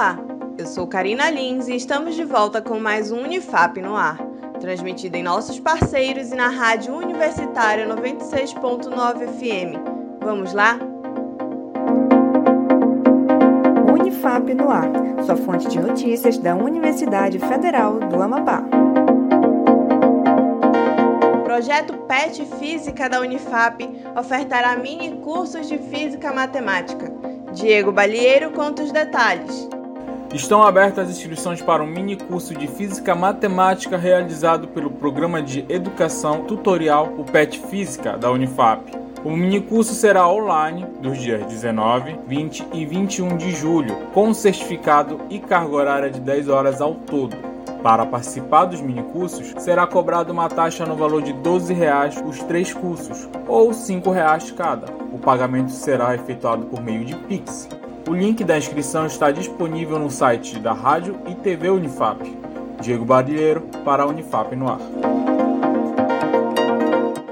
Olá, eu sou Karina Lins e estamos de volta com mais um Unifap no ar, transmitido em nossos parceiros e na Rádio Universitária 96.9 FM. Vamos lá? Unifap no ar, sua fonte de notícias da Universidade Federal do Amapá. O projeto PET Física da Unifap ofertará mini cursos de Física Matemática. Diego Balieiro conta os detalhes. Estão abertas as inscrições para um mini curso de Física Matemática realizado pelo Programa de Educação Tutorial, o PET Física, da Unifap. O minicurso será online dos dias 19, 20 e 21 de julho, com certificado e carga horária de 10 horas ao todo. Para participar dos minicursos, será cobrada uma taxa no valor de 12 reais os três cursos, ou 5 reais cada. O pagamento será efetuado por meio de Pix. O link da inscrição está disponível no site da Rádio e TV Unifap. Diego Barrilheiro para a Unifap no ar.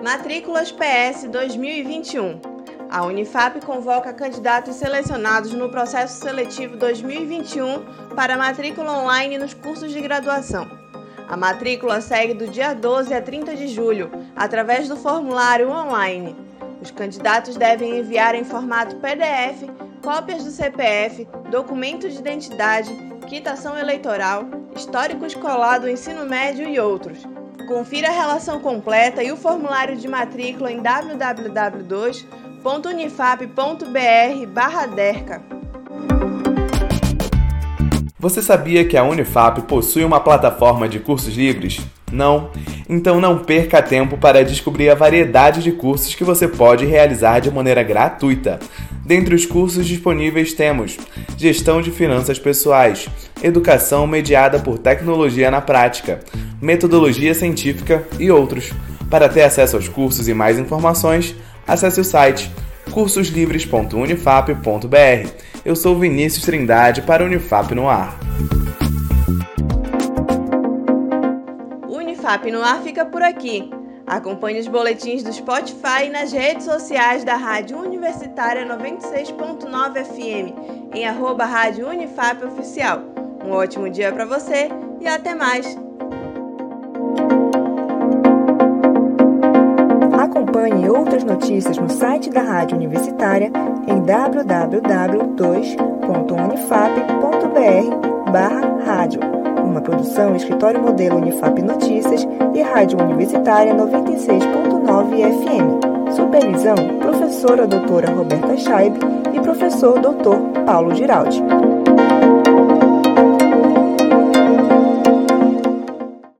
Matrículas PS 2021. A Unifap convoca candidatos selecionados no processo seletivo 2021 para matrícula online nos cursos de graduação. A matrícula segue do dia 12 a 30 de julho, através do formulário online. Os candidatos devem enviar em formato PDF cópias do CPF, documento de identidade, quitação eleitoral, histórico escolar do ensino médio e outros. Confira a relação completa e o formulário de matrícula em www.unifap.br/derca. Você sabia que a Unifap possui uma plataforma de cursos livres? Não? Então não perca tempo para descobrir a variedade de cursos que você pode realizar de maneira gratuita. Dentre os cursos disponíveis temos Gestão de Finanças Pessoais, Educação mediada por Tecnologia na Prática, Metodologia Científica e outros. Para ter acesso aos cursos e mais informações, acesse o site cursoslivres.unifap.br. Eu sou Vinícius Trindade para Unifap no Ar. Unifap no Ar fica por aqui. Acompanhe os boletins do Spotify nas redes sociais da Rádio Universitária 96.9 FM, em arroba Rádio Unifap Oficial. Um ótimo dia para você e até mais! Acompanhe outras notícias no site da Rádio Universitária em www.unifap.br/rádio. Uma produção Escritório Modelo Unifap Notícias e Rádio Universitária 96.9 FM. Supervisão: Professora Doutora Roberta Scheib e Professor Dr. Paulo Giraldi.